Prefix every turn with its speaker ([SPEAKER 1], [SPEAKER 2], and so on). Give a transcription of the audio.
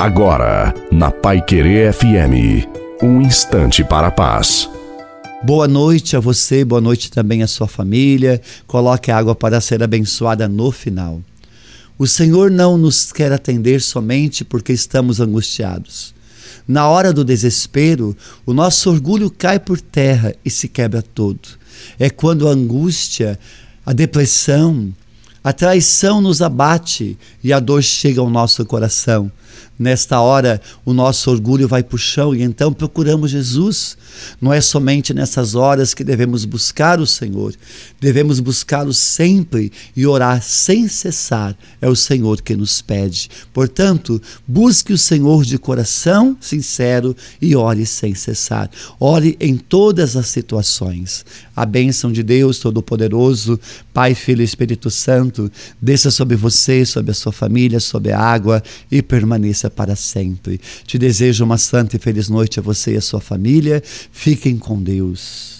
[SPEAKER 1] Agora, na Pai Querer FM, um instante para a paz.
[SPEAKER 2] Boa noite a você, boa noite também à sua família. Coloque a água para ser abençoada no final. O Senhor não nos quer atender somente porque estamos angustiados. Na hora do desespero, o nosso orgulho cai por terra e se quebra todo. É quando a angústia, a depressão, a traição nos abate e a dor chega ao nosso coração. Nesta hora, o nosso orgulho vai para o chão e então procuramos Jesus. Não é somente nessas horas que devemos buscar o Senhor, devemos buscá-lo sempre e orar sem cessar. É o Senhor que nos pede. Portanto, busque o Senhor de coração sincero e ore sem cessar. Ore em todas as situações. A bênção de Deus Todo-Poderoso, Pai, Filho e Espírito Santo, desça sobre você, sobre a sua família, sobre a água e permaneça para sempre. Te desejo uma santa e feliz noite a você e a sua família. Fiquem com Deus.